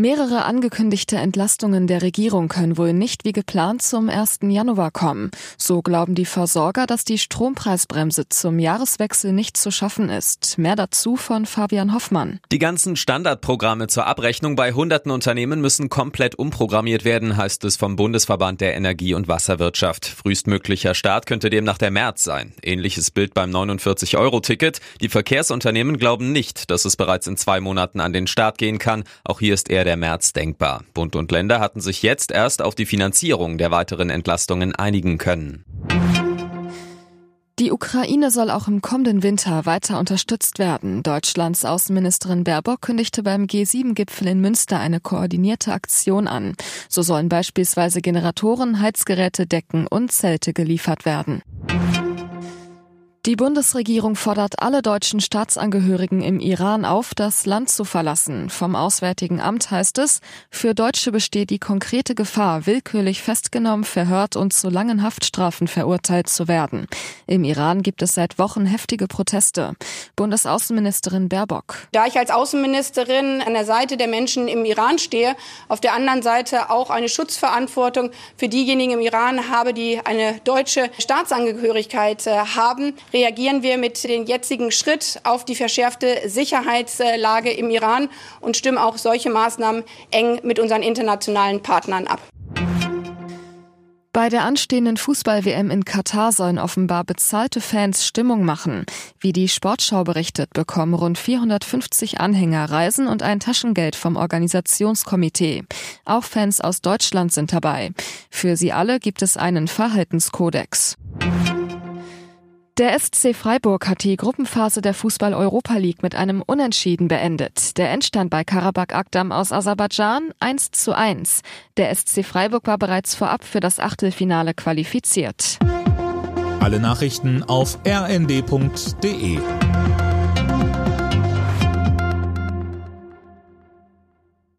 Mehrere angekündigte Entlastungen der Regierung können wohl nicht wie geplant zum 1. Januar kommen. So glauben die Versorger, dass die Strompreisbremse zum Jahreswechsel nicht zu schaffen ist. Mehr dazu von Fabian Hoffmann. Die ganzen Standardprogramme zur Abrechnung bei hunderten Unternehmen müssen komplett umprogrammiert werden, heißt es vom Bundesverband der Energie- und Wasserwirtschaft. Frühestmöglicher Start könnte demnach der März sein. Ähnliches Bild beim 49-Euro-Ticket. Die Verkehrsunternehmen glauben nicht, dass es bereits in zwei Monaten an den Start gehen kann. Auch hier ist eher der der März denkbar. Bund und Länder hatten sich jetzt erst auf die Finanzierung der weiteren Entlastungen einigen können. Die Ukraine soll auch im kommenden Winter weiter unterstützt werden. Deutschlands Außenministerin Baerbock kündigte beim G7-Gipfel in Münster eine koordinierte Aktion an. So sollen beispielsweise Generatoren, Heizgeräte, Decken und Zelte geliefert werden. Die Bundesregierung fordert alle deutschen Staatsangehörigen im Iran auf, das Land zu verlassen. Vom Auswärtigen Amt heißt es, für Deutsche besteht die konkrete Gefahr, willkürlich festgenommen, verhört und zu langen Haftstrafen verurteilt zu werden. Im Iran gibt es seit Wochen heftige Proteste. Bundesaußenministerin Baerbock. Da ich als Außenministerin an der Seite der Menschen im Iran stehe, auf der anderen Seite auch eine Schutzverantwortung für diejenigen im Iran habe, die eine deutsche Staatsangehörigkeit äh, haben, reagieren wir mit dem jetzigen Schritt auf die verschärfte Sicherheitslage im Iran und stimmen auch solche Maßnahmen eng mit unseren internationalen Partnern ab. Bei der anstehenden Fußball-WM in Katar sollen offenbar bezahlte Fans Stimmung machen. Wie die Sportschau berichtet, bekommen rund 450 Anhänger Reisen und ein Taschengeld vom Organisationskomitee. Auch Fans aus Deutschland sind dabei. Für sie alle gibt es einen Verhaltenskodex. Der SC Freiburg hat die Gruppenphase der Fußball-Europa League mit einem Unentschieden beendet. Der Endstand bei Karabakh Akdam aus Aserbaidschan 1 zu 1. Der SC Freiburg war bereits vorab für das Achtelfinale qualifiziert. Alle Nachrichten auf rnd.de